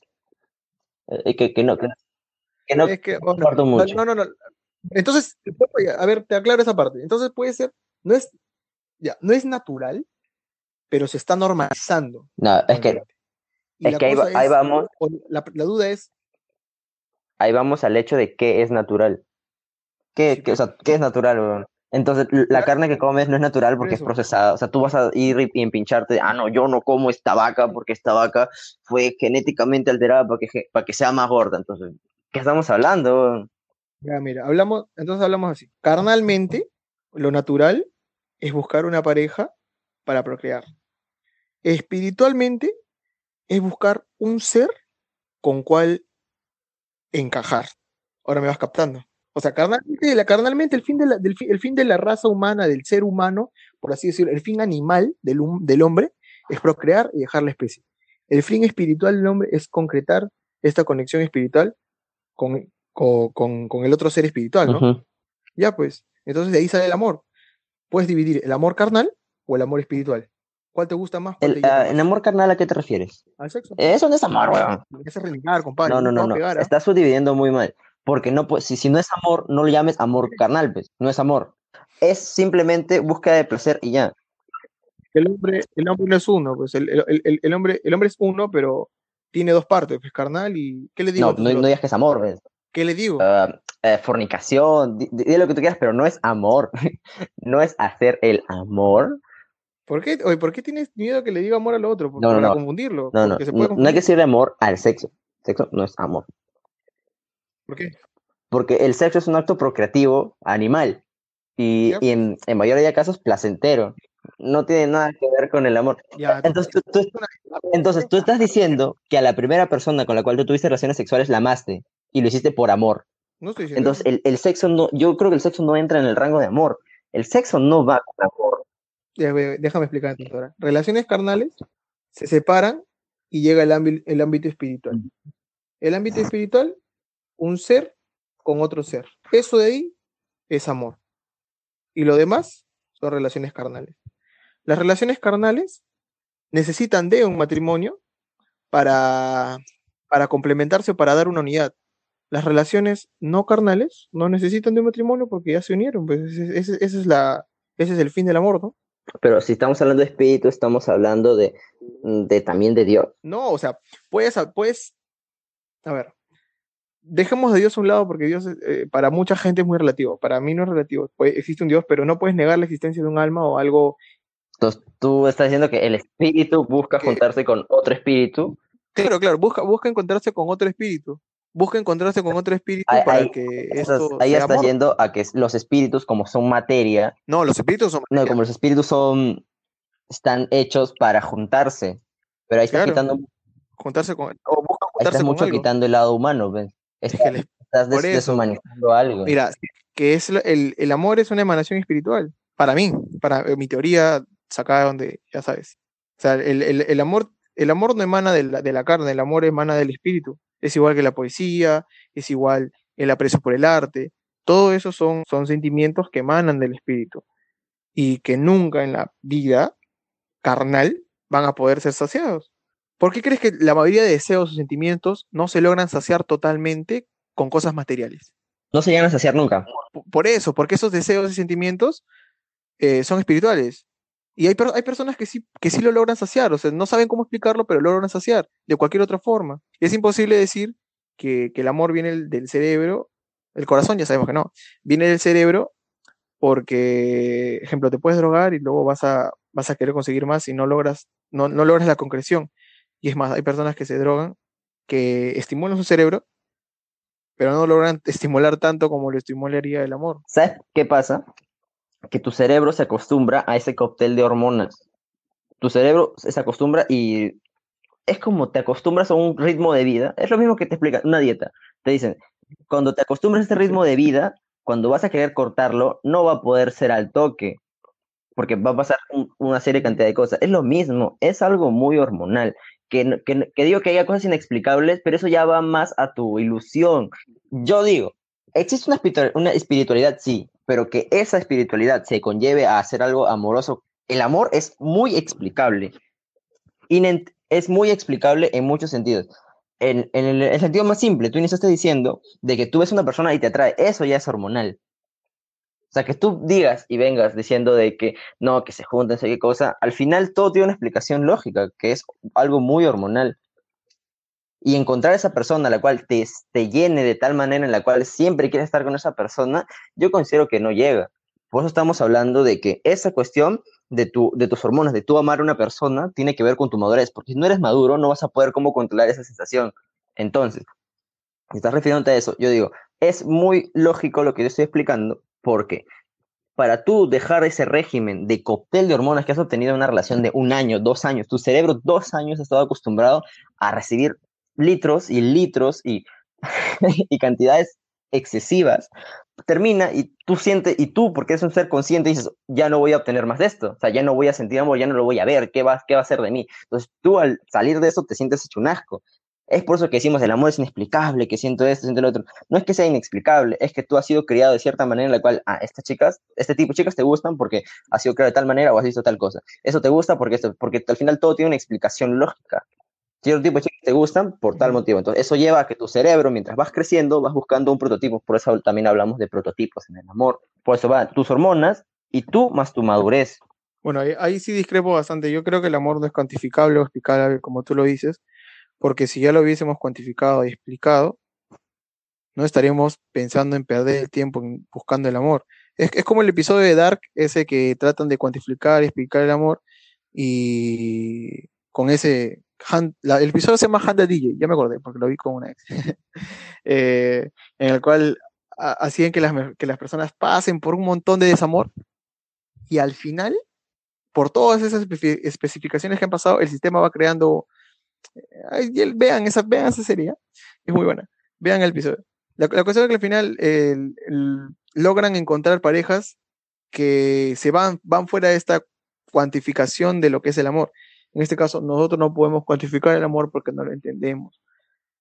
eh, que, que no, que, que no es que, oh, no, mucho. no, no, no. Entonces, a ver, te aclaro esa parte. Entonces puede ser, no es, ya, no es natural, pero se está normalizando. No, es que, es que ahí, ahí es- vamos, la, la duda es, ahí vamos al hecho de qué es natural. ¿Qué, Sí, qué- o sea, ¿qué es natural, weón? Entonces, la carne que comes no es natural porque es procesada. O sea, tú vas a ir y empincharte, ah, no, yo no como esta vaca porque esta vaca fue genéticamente alterada para que, ge- para que sea más gorda. Entonces, ¿qué estamos hablando? ya, mira, hablamos, entonces hablamos así. Carnalmente, lo natural es buscar una pareja para procrear. Espiritualmente es buscar un ser con cual encajar. Ahora me vas captando. O sea, carnalmente, la, carnalmente el, fin de la, del el fin de la raza humana, del ser humano, por así decirlo, el fin animal del, del hombre es procrear y dejar la especie. El fin espiritual del hombre es concretar esta conexión espiritual con, con, con- el otro ser espiritual, ¿no? Ya, pues. Entonces de ahí sale el amor. Puedes dividir el amor carnal o el amor espiritual. ¿Cuál te gusta más? ¿Cuál El, ah, más? ¿En amor carnal a qué te refieres? Al sexo. Eso no es amor, weón. Me hace renegar, compadre. No, no, no, no. pegar, ¿ah? Estás subdividiendo muy mal. Porque no, pu- si, si no es amor, no lo llames amor carnal, pues. No es amor. Es simplemente búsqueda de placer y ya. El hombre, el hombre no es uno, pues el, el- el- hombre, el hombre es uno, pero tiene dos partes, pues carnal y ¿qué le digo? No, no, no digas que es amor, ¿ves? ¿Qué le digo? Ah, eh, fornicación, di, di lo que tú quieras, pero no es amor. *laughs* no es hacer el amor. ¿Por qué, oye, ¿por qué tienes miedo que le diga amor al otro? Por- No, no, para no. confundirlo. No, no, se puede no, no hay que decirle amor al sexo. Sexo no es amor. ¿Por qué? Porque el sexo es un acto procreativo animal. Y, en, en mayoría de casos placentero. No tiene nada que ver con el amor. Ya, Entonces tú, tú- entonces tú estás diciendo que a la primera persona con la cual tú tuviste relaciones sexuales la amaste y lo hiciste por amor. no estoy diciendo Entonces el, el sexo no, yo creo que el sexo no entra en el rango de amor. El sexo no va con amor. Déjame explicar ahora. Relaciones carnales se separan y llega el, ámbito, el ámbito espiritual. El ámbito espiritual, un ser con otro ser. Eso de ahí es amor. Y lo demás son relaciones carnales. Las relaciones carnales necesitan de un matrimonio para, para complementarse o para dar una unidad. Las relaciones no carnales no necesitan de un matrimonio porque ya se unieron. Pues ese, ese- ese es, la, ese es el fin del amor, ¿no? Pero si estamos hablando de espíritu, estamos hablando de, de también de Dios. No, o sea, puedes, puedes, a ver, dejemos a Dios a un lado porque Dios eh, para mucha gente es muy relativo, para mí no es relativo, Puede- existe un Dios, pero no puedes negar la existencia de un alma o algo, Entonces tú estás diciendo que el espíritu busca Que- juntarse con otro espíritu. claro, claro, busca, busca encontrarse con otro espíritu, busca encontrarse con otro espíritu Ahí- para ahí- que Estás- esto ahí estás yendo a que los espíritus, como son materia, No, los espíritus son no, como los espíritus son, están hechos para juntarse, pero ahí estás Claro. quitando, juntarse con o buscan ahí juntarse estás con mucho algo. quitando el lado humano, ¿ves? Es Estás, que el- estás des- deshumanizando algo. Mira, que es el, el amor es una emanación espiritual. Para mí, para eh, mi teoría sacada de donde, ya sabes. O sea, el, el- el amor, el amor no emana de la, de la carne, el amor emana del espíritu. Es igual que la poesía, es igual el aprecio por el arte. Todo eso son, son sentimientos que emanan del espíritu y que nunca en la vida carnal van a poder ser saciados. ¿Por qué crees que la mayoría de deseos o sentimientos no se logran saciar totalmente con cosas materiales? No se llegan a saciar nunca. Por eso, porque esos deseos y sentimientos eh, son espirituales. Y hay, hay personas que sí, que sí lo logran saciar, o sea, no saben cómo explicarlo, pero lo logran saciar de cualquier otra forma. Y es imposible decir que, que el amor viene del- del cerebro, el corazón ya sabemos que no, viene del cerebro porque, ejemplo, te puedes drogar y luego vas a, vas a querer conseguir más y no logras, no, no logras la concreción. Y es más, hay personas que se drogan, que estimulan su cerebro, pero no logran estimular tanto como lo estimularía el amor. ¿Sabes qué pasa? Que tu cerebro se acostumbra a ese cóctel de hormonas. Tu cerebro se acostumbra y es como te acostumbras a un ritmo de vida. Es lo mismo que te explica una dieta. Te dicen, cuando te acostumbras a este ritmo de vida, cuando vas a querer cortarlo, no va a poder ser al toque, porque va a pasar un- una serie de cantidad de cosas. Es lo mismo, es algo muy hormonal. Que, que, que digo que haya cosas inexplicables, pero eso ya va más a tu ilusión. Yo digo, existe una espiritualidad, sí, pero que esa espiritualidad se conlleve a hacer algo amoroso. El amor es muy explicable. Inent- es muy explicable en muchos sentidos. En, el sentido más simple, tú iniciaste diciendo de que tú ves una persona y te atrae. Eso ya es hormonal. O sea, que tú digas y vengas diciendo de que no, que se junten, sé qué cosa, al final todo tiene una explicación lógica, que es algo muy hormonal. Y encontrar esa persona la cual te, te llene de tal manera en la cual siempre quieres estar con esa persona, yo considero que no llega. Por eso estamos hablando de que esa cuestión de, tu, de tus hormonas, de tú amar a una persona, tiene que ver con tu madurez, porque si no eres maduro no vas a poder cómo controlar esa sensación. Entonces, si estás refiriéndote a eso, yo digo, es muy lógico lo que yo estoy explicando, porque para tú dejar ese régimen de cóctel de hormonas que has obtenido en una relación de un año, dos años, tu cerebro dos años ha estado acostumbrado a recibir litros y litros y, *laughs* y cantidades excesivas, termina y tú sientes, y tú, porque eres un ser consciente, dices, ya no voy a obtener más de esto, o sea, ya no voy a sentir amor, ya no lo voy a ver, ¿qué va, qué va a ser de mí? Entonces tú al salir de eso te sientes hecho un asco. Es por eso que decimos, el amor es inexplicable, que siento esto, siento lo otro. No es que sea inexplicable, es que tú has sido criado de cierta manera en la cual, ah, estas chicas, este tipo de chicas te gustan porque has sido criado de tal manera o has visto tal cosa. Eso te gusta porque, esto, porque al final todo tiene una explicación lógica. Cierto tipo de chicas te gustan por tal motivo. Entonces, eso lleva a que tu cerebro, mientras vas creciendo, vas buscando un prototipo. Por eso también hablamos de prototipos en el amor. Por eso van tus hormonas y tú más tu madurez. Bueno, ahí, ahí sí discrepo bastante. Yo creo que el amor no es cuantificable o explicable, como tú lo dices, porque si ya lo hubiésemos cuantificado y explicado, no estaríamos pensando en perder el tiempo en- buscando el amor. Es, es como el episodio de Dark, ese que tratan de cuantificar y explicar el amor, y con ese. Hunt- la- el episodio se llama the DJ, ya me acordé, porque lo vi con una ex. *laughs* Eh, en el cual ha- hacían que las, que las personas pasen por un montón de desamor, y al final por todas esas espe- especificaciones que han pasado, el sistema va creando. El- vean, esa, vean esa serie, ¿eh? es muy buena. Vean el episodio. La, la cuestión es que al final el- el- logran encontrar parejas que se van, van fuera de esta cuantificación de lo que es el amor. En este caso, nosotros no podemos cuantificar el amor porque no lo entendemos.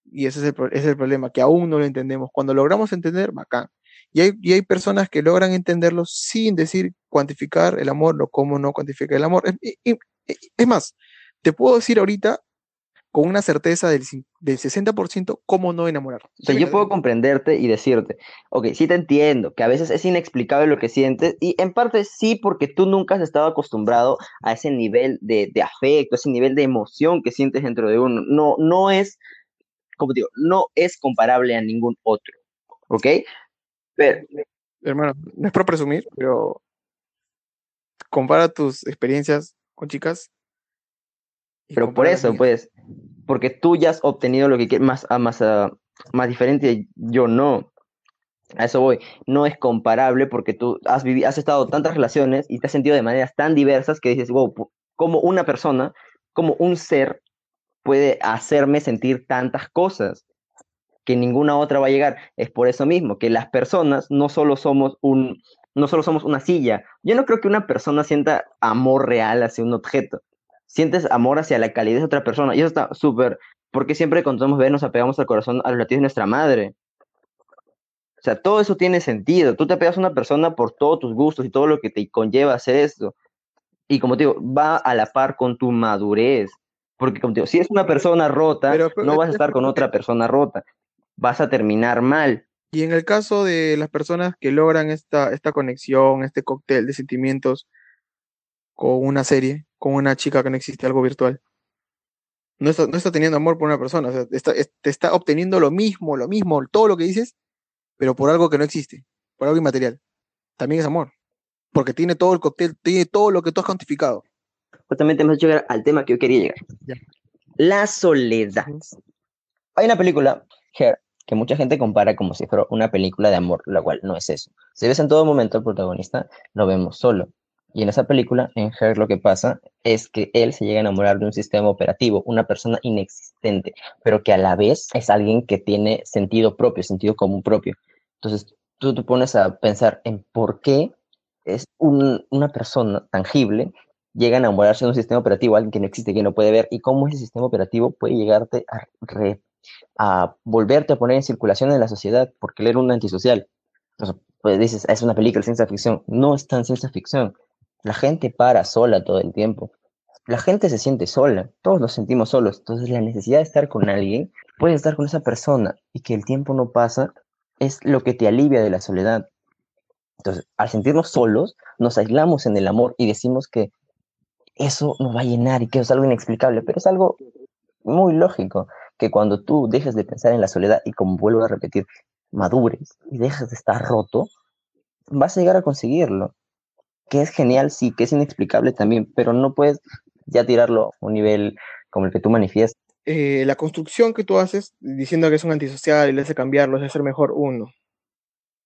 Y ese es el, es el problema, que aún no lo entendemos. Cuando logramos entender, bacán. Y hay, y hay personas que logran entenderlo sin decir cuantificar el amor o cómo no cuantificar el amor. Es, es más, te puedo decir ahorita con una certeza del, del 60% cómo no enamorar. O sea, yo puedo comprenderte y decirte, ok, sí te entiendo, que a veces es inexplicable lo que sientes, y en parte sí, porque tú nunca has estado acostumbrado a ese nivel de, de afecto, ese nivel de emoción que sientes dentro de uno. No, no es, como digo, no es comparable a ningún otro, ¿ok? Pero, Hermano, no es por presumir, pero compara tus experiencias con chicas. Pero por eso, pues, porque tú ya has obtenido lo que quieres, más, a más, a- más diferente, yo no. A eso voy. No es comparable porque tú has, vivido, has estado tantas relaciones y te has sentido de maneras tan diversas que dices, wow, como una persona, como un ser puede hacerme sentir tantas cosas que ninguna otra va a llegar. Es por eso mismo que las personas no solo somos un, no solo somos una silla. Yo no creo que una persona sienta amor real hacia un objeto. Sientes amor hacia la calidez de otra persona. Y eso está súper, porque siempre cuando somos bebés nos apegamos al corazón, a los latidos de nuestra madre. O sea, todo eso tiene sentido. Tú te apegas a una persona por todos tus gustos y todo lo que te conlleva hacer esto. Y como te digo, va a la par con tu madurez. Porque como te digo, si es una persona rota, Pero- pero- no vas a estar con otra persona rota. Vas a terminar mal. Y en el caso de las personas que logran esta, esta conexión, este cóctel de sentimientos con una serie, con una chica que no existe, algo virtual, no está, no está teniendo amor por una persona, o sea, está, es- te está obteniendo lo mismo, lo mismo, todo lo que dices, pero por algo que no existe, por algo inmaterial. También es amor, porque tiene todo el cóctel, tiene todo lo que tú has cuantificado. Justamente hemos llegar al tema que yo quería llegar. Ya. La soledad. Hay una película, Her, que mucha gente compara como si fuera una película de amor, la cual no es eso. Si ves en todo momento al protagonista, lo vemos solo. Y en esa película, en Her, lo que pasa es que él se llega a enamorar de un sistema operativo, una persona inexistente, pero que a la vez es alguien que tiene sentido propio, sentido común propio. Entonces, tú te pones a pensar en por qué es un- una persona tangible llega a enamorarse de un sistema operativo, alguien que no existe, que no puede ver, y cómo ese sistema operativo puede llegarte a, volverte a poner en circulación en la sociedad, porque él era un antisocial. Entonces, pues dices, es una película de ciencia ficción. No es tan ciencia ficción. La gente para sola todo el tiempo. La gente se siente sola, todos nos sentimos solos. Entonces, la necesidad de estar con alguien, puedes estar con esa persona y que el tiempo no pasa, es lo que te alivia de la soledad. Entonces, al sentirnos solos, nos aislamos en el amor y decimos que eso nos va a llenar y que es algo inexplicable, pero es algo muy lógico, que cuando tú dejes de pensar en la soledad y como vuelvo a repetir, madures y dejes de estar roto, vas a llegar a conseguirlo. Que es genial, sí, que es inexplicable también, pero no puedes ya tirarlo a un nivel como el que tú manifiestas. Eh, la construcción que tú haces diciendo que es un antisocial y le hace cambiar, lo hace ser mejor uno.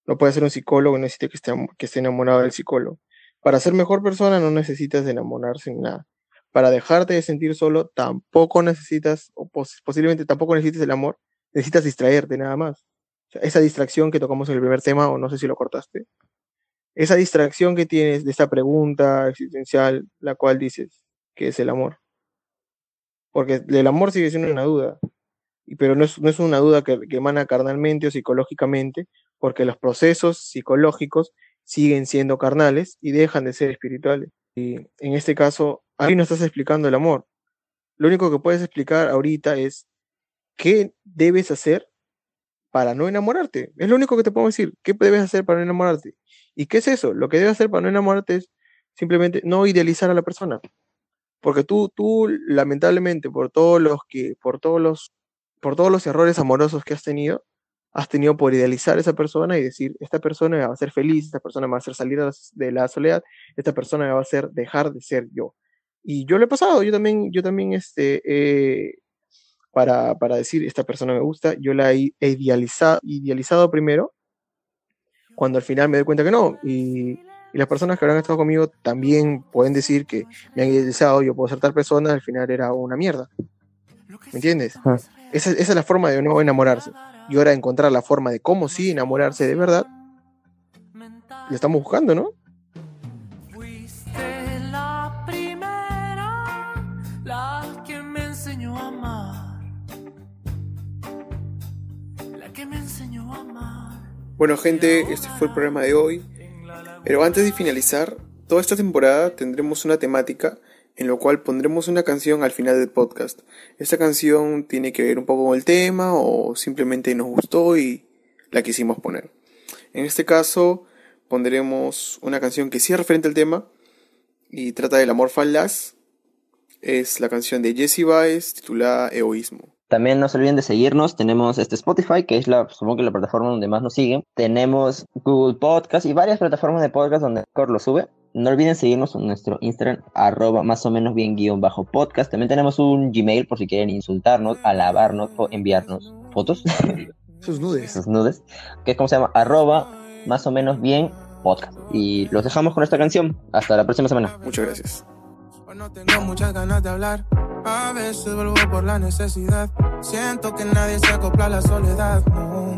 No puede ser un psicólogo, no necesita que esté, que esté enamorado del psicólogo. Para ser mejor persona no necesitas enamorarse en nada. Para dejarte de sentir solo tampoco necesitas, o pos- posiblemente tampoco necesites el amor, necesitas distraerte nada más. Esa distracción que tocamos en el primer tema, o no sé si lo cortaste, esa distracción que tienes de esta pregunta existencial, la cual dices que es el amor. Porque el amor sigue siendo una duda, pero no es, no es una duda que, que emana carnalmente o psicológicamente, porque los procesos psicológicos siguen siendo carnales y dejan de ser espirituales. Y en este caso, ahí no estás explicando el amor. Lo único que puedes explicar ahorita es qué debes hacer para no enamorarte. Es lo único que te puedo decir. ¿Qué debes hacer para no enamorarte? ¿Y qué es eso? Lo que debes hacer para no enamorarte es simplemente no idealizar a la persona. Porque tú, tú, lamentablemente, por todos los que, por todos los, por todos los errores amorosos que has tenido, has tenido por idealizar a esa persona y decir, esta persona va a hacer feliz, esta persona va a hacer salir de la soledad, esta persona va a hacer dejar de ser yo. Y yo lo he pasado, yo también, yo también, este, para, para decir, esta persona me gusta, yo la he idealizado, idealizado primero, cuando al final me doy cuenta que no. Y, y las personas que habrán estado conmigo también pueden decir que me han idealizado, yo puedo ser tal persona, al final era una mierda. ¿Me entiendes? Ah. Esa, esa es la forma de no enamorarse. Y ahora encontrar la forma de cómo sí enamorarse de verdad, lo estamos buscando, ¿no? Bueno, gente, este fue el programa de hoy. Pero antes de finalizar, toda esta temporada tendremos una temática en lo cual pondremos una canción al final del podcast. Esta canción tiene que ver un poco con el tema o simplemente nos gustó y la quisimos poner. En este caso, pondremos una canción que sí es referente al tema y trata del amor falaz. Es la canción de Jesse Baez titulada Egoísmo. También no se olviden de seguirnos. Tenemos este Spotify, que es la, supongo que la plataforma donde más nos siguen. Tenemos Google Podcast y varias plataformas de podcast donde Cor lo sube. No olviden seguirnos en nuestro Instagram, arroba más o menos bien guion bajo podcast. También tenemos un Gmail por si quieren insultarnos, alabarnos o enviarnos fotos. *laughs* Sus nudes. sus nudes, que es como se llama, arroba más o menos bien podcast. Y los dejamos con esta canción. Hasta la próxima semana. Muchas gracias. No tengo muchas ganas de hablar. A veces vuelvo por la necesidad. Siento que nadie se acopla a la soledad. No.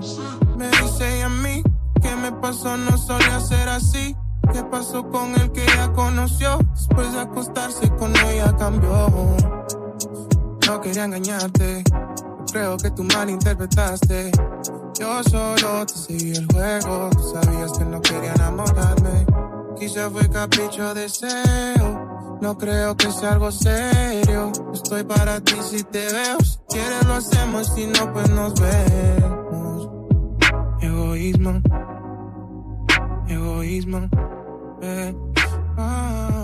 Me dice a mí que me pasó, no solía ser así. ¿Qué pasó con el que ella conoció? Después de acostarse con ella cambió. No quería engañarte. Creo que tú malinterpretaste. Yo solo te seguí el juego. Sabías que no quería enamorarme. Quizá fue capricho, deseo. No creo que sea algo serio. Estoy para ti si te veo. Si quieres lo hacemos, si no, pues nos vemos. Egoísmo. Egoísmo. Eh. Ah.